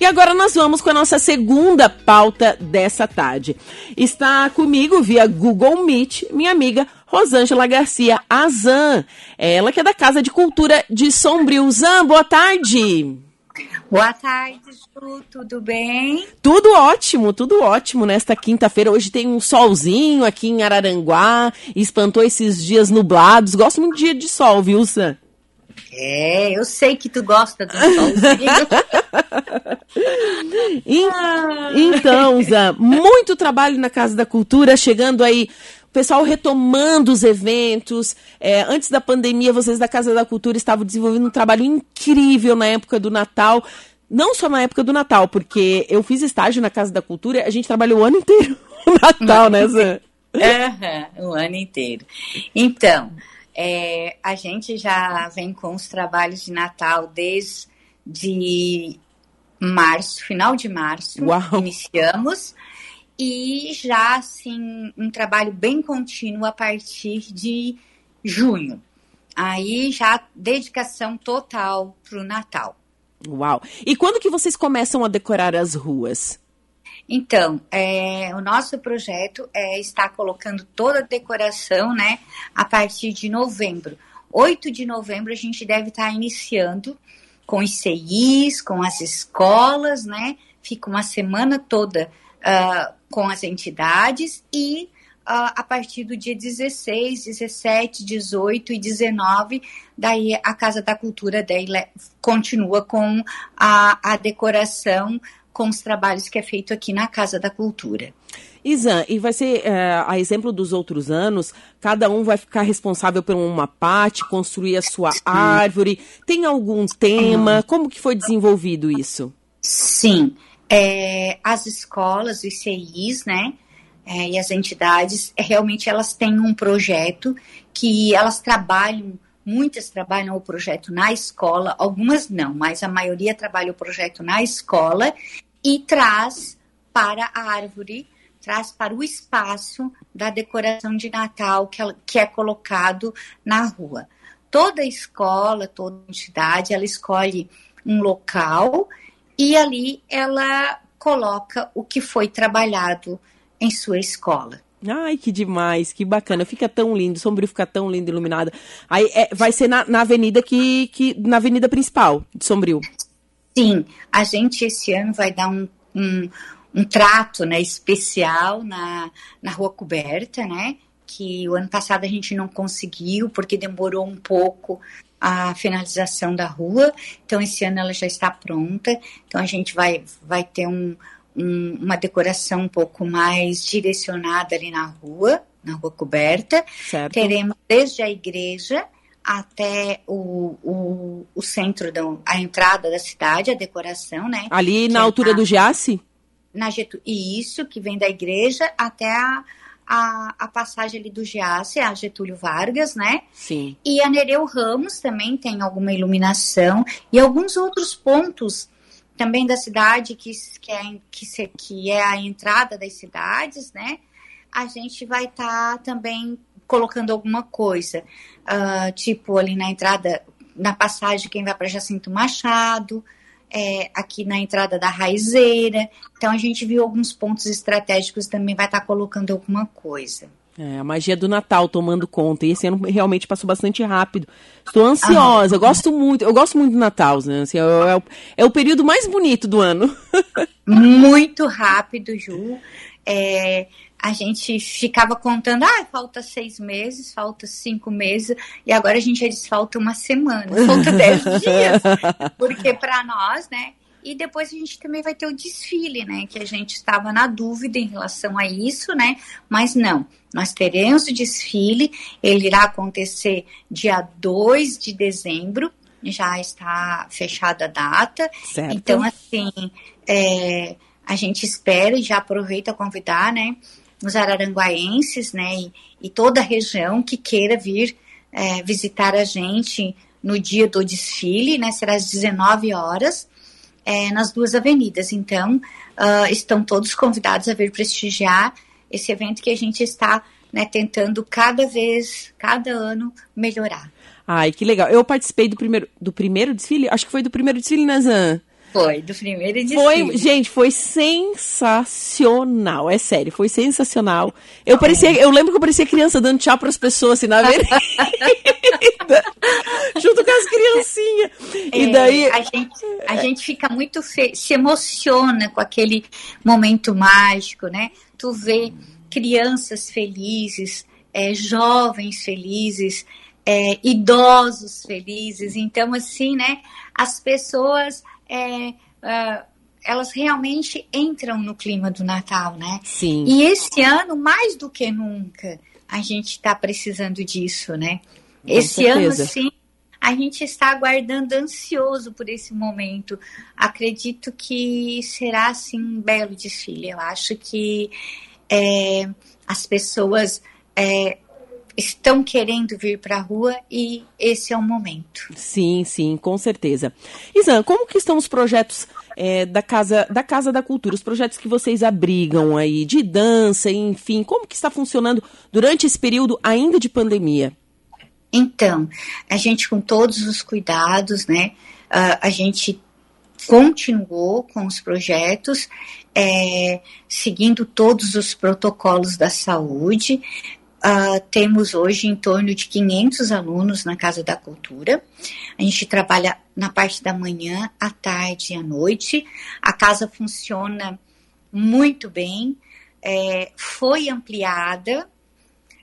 E agora nós vamos com a nossa segunda pauta dessa tarde. Está comigo via Google Meet minha amiga Rosângela Garcia Azan. Ela que é da Casa de Cultura de Sombrio. Zan, boa tarde. Boa tarde, Ju, tudo bem? Tudo ótimo, tudo ótimo nesta quinta-feira. Hoje tem um solzinho aqui em Araranguá, espantou esses dias nublados. Gosto muito de dia de sol, viu, Sam? É, eu sei que tu gosta do solzinho. então, Zé, muito trabalho na Casa da Cultura, chegando aí o pessoal retomando os eventos. É, antes da pandemia, vocês da Casa da Cultura estavam desenvolvendo um trabalho incrível na época do Natal. Não só na época do Natal, porque eu fiz estágio na Casa da Cultura, a gente trabalhou o ano inteiro no Natal, né, Zé? Uhum, o ano inteiro. Então, é, a gente já vem com os trabalhos de Natal desde março, final de março. Uau. Iniciamos. E já, assim, um trabalho bem contínuo a partir de junho. Aí já dedicação total para o Natal. Uau! E quando que vocês começam a decorar as ruas? Então, é, o nosso projeto é estar colocando toda a decoração, né, a partir de novembro. 8 de novembro a gente deve estar iniciando com os CIs, com as escolas, né? Fica uma semana toda uh, com as entidades e uh, a partir do dia 16, 17, 18 e 19, daí a Casa da Cultura daí continua com a, a decoração com os trabalhos que é feito aqui na Casa da Cultura. Isan, e vai ser, é, a exemplo dos outros anos, cada um vai ficar responsável por uma parte, construir a sua árvore. Tem algum tema? Como que foi desenvolvido isso? Sim, é, as escolas, os CIs, né, é, e as entidades, é, realmente elas têm um projeto que elas trabalham, muitas trabalham o projeto na escola, algumas não, mas a maioria trabalha o projeto na escola e traz para a árvore traz para o espaço da decoração de Natal que, que é colocado na rua. Toda escola, toda entidade, ela escolhe um local e ali ela coloca o que foi trabalhado em sua escola. Ai, que demais, que bacana. Fica tão lindo, Sombrio fica tão lindo, iluminado. Aí é, vai ser na, na avenida que, que. na avenida principal de Sombrio. Sim, a gente esse ano vai dar um, um um trato né, especial na, na Rua Coberta, né? Que o ano passado a gente não conseguiu porque demorou um pouco a finalização da rua. Então esse ano ela já está pronta. Então a gente vai, vai ter um, um, uma decoração um pouco mais direcionada ali na rua, na rua coberta. Certo. Teremos desde a igreja até o, o, o centro, da, a entrada da cidade, a decoração, né? Ali na altura a, do Giasse? na Getúlio, isso, que vem da igreja até a, a, a passagem ali do Giasse, a Getúlio Vargas, né? Sim. E a Nereu Ramos também tem alguma iluminação e alguns outros pontos também da cidade que, que, é, que, que é a entrada das cidades, né? A gente vai estar tá também colocando alguma coisa, uh, tipo ali na entrada, na passagem quem vai para Jacinto Machado, é, aqui na entrada da raizeira. Então a gente viu alguns pontos estratégicos também vai estar tá colocando alguma coisa. É, a magia do Natal tomando conta. E esse ano realmente passou bastante rápido. Estou ansiosa, ah, eu gosto muito, eu gosto muito do Natal, né? Assim, é, é, o, é o período mais bonito do ano. muito rápido, Ju. É, a gente ficava contando, ah, falta seis meses, falta cinco meses, e agora a gente já diz falta uma semana, falta dez dias, porque para nós, né? E depois a gente também vai ter o desfile, né? Que a gente estava na dúvida em relação a isso, né? Mas não, nós teremos o desfile, ele irá acontecer dia 2 de dezembro, já está fechada a data. Certo. Então, assim, é, a gente espera e já aproveita a convidar, né? os araranguaenses, né, e, e toda a região que queira vir é, visitar a gente no dia do desfile, né, será às 19 horas, é, nas duas avenidas. Então, uh, estão todos convidados a vir prestigiar esse evento que a gente está né, tentando cada vez, cada ano, melhorar. Ai, que legal. Eu participei do primeiro, do primeiro desfile, acho que foi do primeiro desfile, Nazan. Foi, do primeiro desfile. Foi, gente, foi sensacional. É sério, foi sensacional. Eu parecia, eu lembro que eu parecia criança dando tchau para as pessoas assim na avenida. Criancinhas. É, e daí a gente, a gente fica muito fe... se emociona com aquele momento mágico, né? Tu vê crianças felizes, é, jovens felizes, é, idosos felizes. Então, assim, né? As pessoas é, uh, elas realmente entram no clima do Natal, né? Sim. E esse ano, mais do que nunca, a gente está precisando disso, né? Com esse certeza. ano, sim, a gente está aguardando ansioso por esse momento. Acredito que será assim um belo desfile. Eu acho que é, as pessoas é, estão querendo vir para a rua e esse é o momento. Sim, sim, com certeza. Isan, como que estão os projetos é, da casa da Casa da Cultura, os projetos que vocês abrigam aí de dança, enfim, como que está funcionando durante esse período ainda de pandemia? Então, a gente com todos os cuidados, né? A gente continuou com os projetos, é, seguindo todos os protocolos da saúde. Uh, temos hoje em torno de 500 alunos na Casa da Cultura. A gente trabalha na parte da manhã, à tarde e à noite. A casa funciona muito bem, é, foi ampliada.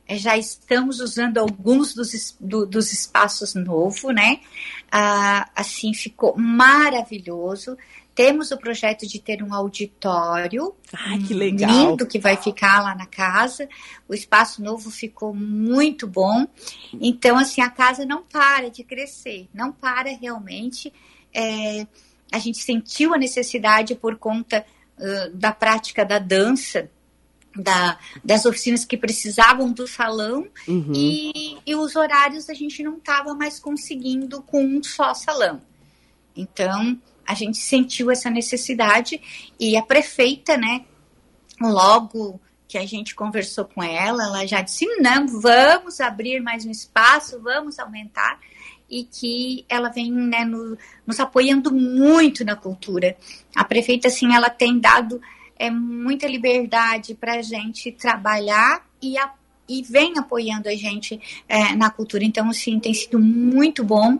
É, já estamos usando alguns dos, do, dos espaços novos, né? Uh, assim, ficou maravilhoso. Temos o projeto de ter um auditório Ai, que legal. lindo que vai ficar lá na casa. O espaço novo ficou muito bom. Então, assim, a casa não para de crescer, não para realmente. É, a gente sentiu a necessidade por conta uh, da prática da dança, da, das oficinas que precisavam do salão uhum. e, e, os horários a gente não estava mais conseguindo com um só salão. Então, a gente sentiu essa necessidade e a prefeita, né, logo que a gente conversou com ela, ela já disse: não, vamos abrir mais um espaço, vamos aumentar. E que ela vem né, no, nos apoiando muito na cultura. A prefeita, assim, ela tem dado é, muita liberdade para a gente trabalhar e, a, e vem apoiando a gente é, na cultura. Então, assim, tem sido muito bom.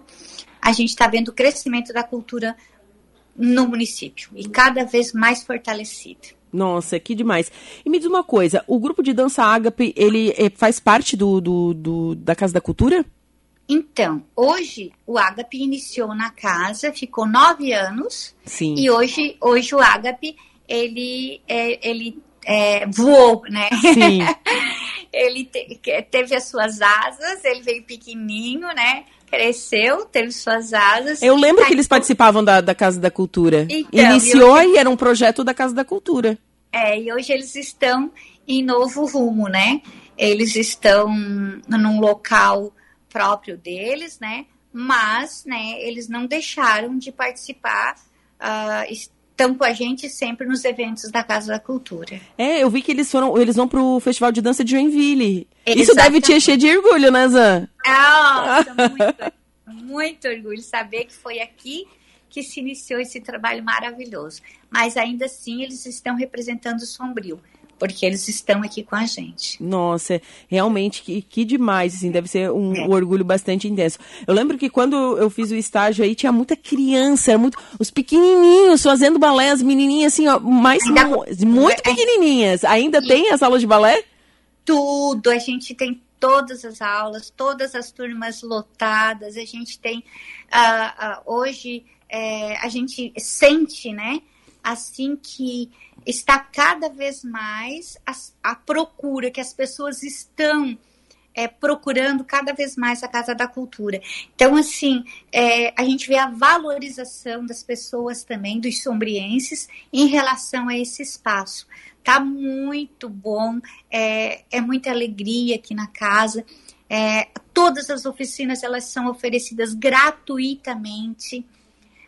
A gente está vendo o crescimento da cultura no município e cada vez mais fortalecida. Nossa, que demais. E me diz uma coisa, o grupo de dança Ágape, ele é, faz parte do, do, do, da Casa da Cultura? Então, hoje o Ágape iniciou na casa, ficou nove anos. Sim. E hoje, hoje o Ágape, ele, é, ele é, voou, né? Sim. ele te, teve as suas asas, ele veio pequenininho, né? cresceu, teve suas asas. Eu lembro que eles participavam da, da Casa da Cultura. Então, Iniciou e, hoje... e era um projeto da Casa da Cultura. É, e hoje eles estão em novo rumo, né? Eles estão num local próprio deles, né? Mas, né, eles não deixaram de participar, uh, estão com a gente sempre nos eventos da Casa da Cultura. É, eu vi que eles foram, eles vão pro Festival de Dança de Joinville. Exatamente. Isso deve te encher de orgulho, né, Zan? Nossa, muito, muito orgulho saber que foi aqui que se iniciou esse trabalho maravilhoso. Mas ainda assim eles estão representando o Sombrio porque eles estão aqui com a gente. Nossa, realmente que, que demais, assim, deve ser um, é. um, orgulho bastante intenso. Eu lembro que quando eu fiz o estágio aí, tinha muita criança, muito, os pequenininhos fazendo balé, as menininhas assim, ó, mais, Ainda, muito é. pequenininhas. Ainda e, tem as aulas de balé? Tudo, a gente tem todas as aulas, todas as turmas lotadas, a gente tem, uh, uh, hoje, é, a gente sente, né, assim que está cada vez mais a, a procura, que as pessoas estão é, procurando cada vez mais a Casa da Cultura. Então, assim, é, a gente vê a valorização das pessoas também, dos sombrienses, em relação a esse espaço. Tá muito bom, é, é muita alegria aqui na casa. É, todas as oficinas elas são oferecidas gratuitamente.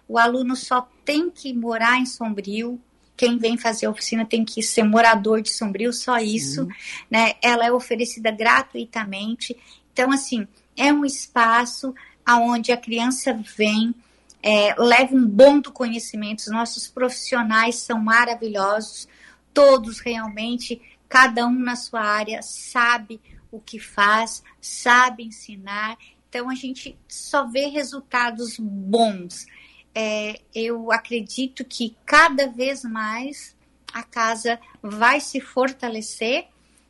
O aluno só tem que morar em Sombrio, quem vem fazer a oficina tem que ser morador de Sombrio, só isso, Sim. né? Ela é oferecida gratuitamente. Então, assim, é um espaço aonde a criança vem, é, leve um bom do conhecimento. Os nossos profissionais são maravilhosos, todos realmente, cada um na sua área, sabe o que faz, sabe ensinar. Então a gente só vê resultados bons. É, eu acredito que cada vez mais a casa vai se fortalecer,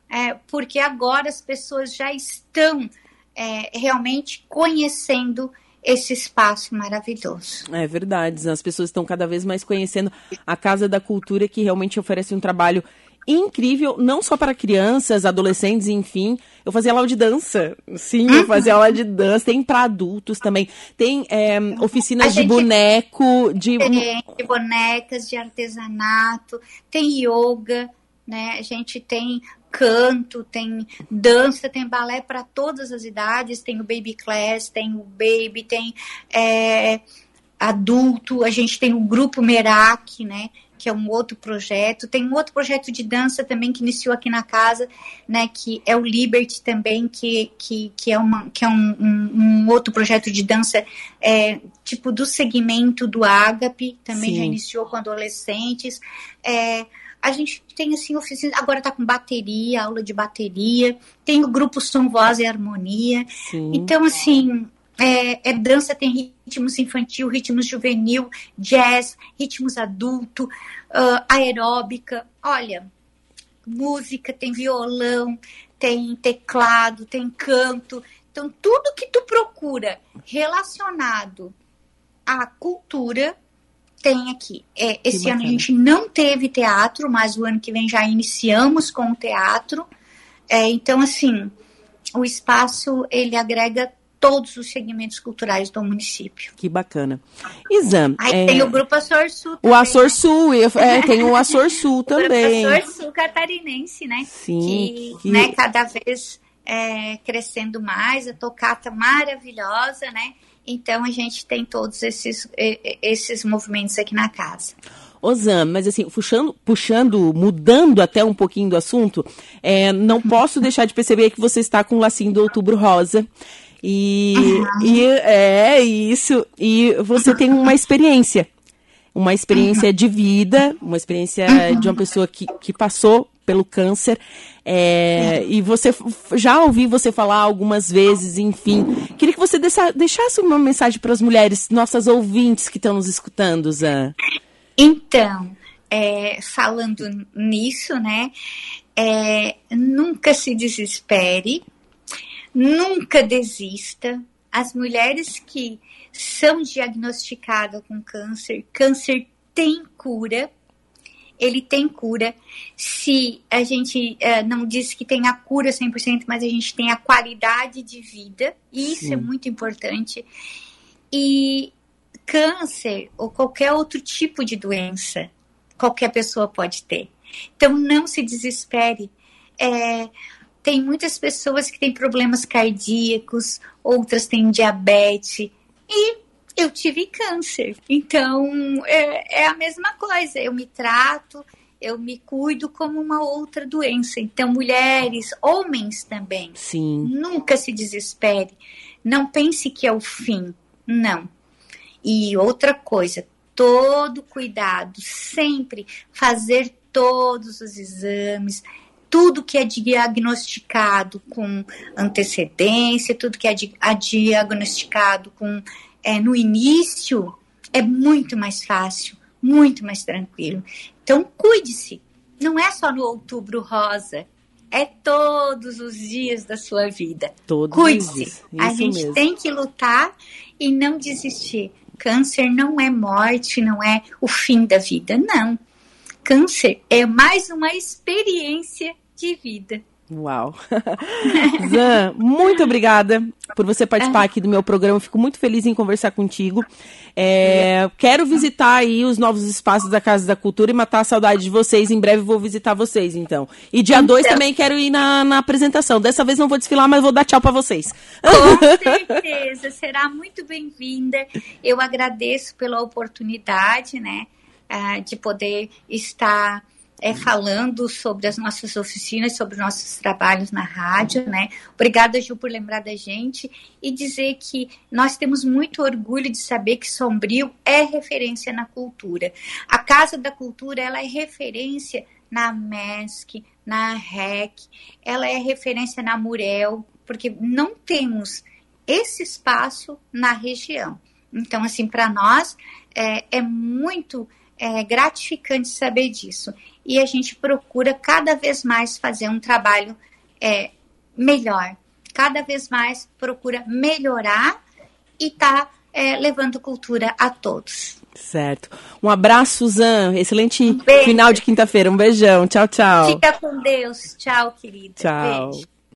é, porque agora as pessoas já estão é, realmente conhecendo esse espaço maravilhoso. É verdade, as pessoas estão cada vez mais conhecendo a Casa da Cultura, que realmente oferece um trabalho incrível, não só para crianças, adolescentes, enfim. Eu fazia aula de dança. Sim, eu fazia aula de dança. Tem para adultos também. Tem é, oficinas de boneco, de... de bonecas, de artesanato. Tem yoga, né? A gente tem canto, tem dança, tem balé para todas as idades, tem o baby class, tem o baby, tem é, adulto, a gente tem o grupo Merak, né? Que é um outro projeto. Tem um outro projeto de dança também que iniciou aqui na casa, né? Que é o Liberty também, que, que, que é, uma, que é um, um, um outro projeto de dança é, tipo do segmento do Agape, também Sim. já iniciou com adolescentes. É, a gente tem assim oficina, agora tá com bateria, aula de bateria, tem o grupo Som, Voz e Harmonia. Sim. Então, assim, é, é, dança, tem ritmos infantil, ritmos juvenil, jazz, ritmos adulto, uh, aeróbica. Olha, música, tem violão, tem teclado, tem canto. Então, tudo que tu procura relacionado à cultura tem aqui. É, esse ano a gente não teve teatro, mas o ano que vem já iniciamos com o teatro. É, então, assim, o espaço ele agrega todos os segmentos culturais do município. Que bacana. Isam. Aí é... tem o Grupo Açor Sul também, O Açor Sul, é, tem o Açor Sul também. o Açor Sul catarinense, né? Sim. Que, que... Né, cada vez é, crescendo mais, a tocata maravilhosa, né? Então a gente tem todos esses, esses movimentos aqui na casa. Osam, mas assim, puxando, puxando, mudando até um pouquinho do assunto, é, não posso deixar de perceber que você está com o lacinho do Outubro Rosa. E, uhum. e é isso. E você tem uma experiência. Uma experiência uhum. de vida, uma experiência uhum. de uma pessoa que, que passou pelo câncer. É, e você já ouvi você falar algumas vezes, enfim. Queria que você deixasse uma mensagem para as mulheres, nossas ouvintes que estão nos escutando, Zan. Então, é, falando nisso, né? É, nunca se desespere, nunca desista. As mulheres que são diagnosticadas com câncer, câncer tem cura ele tem cura. Se a gente uh, não diz que tem a cura 100%, mas a gente tem a qualidade de vida, e isso é Sim. é muito importante. E câncer ou qualquer outro tipo de doença, qualquer pessoa pode ter. Então não se desespere. É, tem muitas pessoas que têm problemas cardíacos, outras têm diabetes, e eu tive câncer. Então, é, é, a mesma coisa. Eu me trato, eu me cuido como uma outra doença. Então, mulheres, homens também. Sim. Nunca se desespere. Não pense que é o fim. Não. E outra coisa, todo cuidado, sempre fazer todos os exames, tudo que é diagnosticado com antecedência, tudo que é diagnosticado com é, no início, é muito mais fácil, muito mais tranquilo. Então, cuide-se. Não é só no outubro rosa, é todos os dias da sua vida. Todos Cuide-se. A gente mesmo. tem que lutar e não desistir. Câncer não é morte, não é o fim da vida, não. Câncer é mais uma experiência de vida. Uau! Zan, muito obrigada por você participar aqui do meu programa. Fico muito feliz em conversar contigo. É, quero visitar aí os novos espaços da Casa da Cultura e matar a saudade de vocês. Em breve vou visitar vocês, então. E dia 2 então... também quero ir na, na, apresentação. Dessa vez não vou desfilar, mas vou dar tchau para vocês. Com certeza, será muito bem-vinda. Eu agradeço pela oportunidade, né, ah, de poder estar é, falando sobre as nossas oficinas, sobre nossos trabalhos na rádio, né? Obrigada, Ju, por lembrar da gente e dizer que nós temos muito orgulho de saber que Sombrio é referência na cultura. A Casa da Cultura, ela é referência na MESC, na REC, ela é referência na Murel, porque não temos esse espaço na região. Então, assim, para nós é, é muito é, gratificante saber disso. E a gente procura cada vez mais fazer um trabalho é, melhor, cada vez mais procura melhorar e tá é, levando cultura a todos. Certo. Um abraço, Suzan. Excelente um final de quinta-feira. Um beijão. Tchau, tchau. Fica com Deus. Tchau, querida. Tchau. Beijo.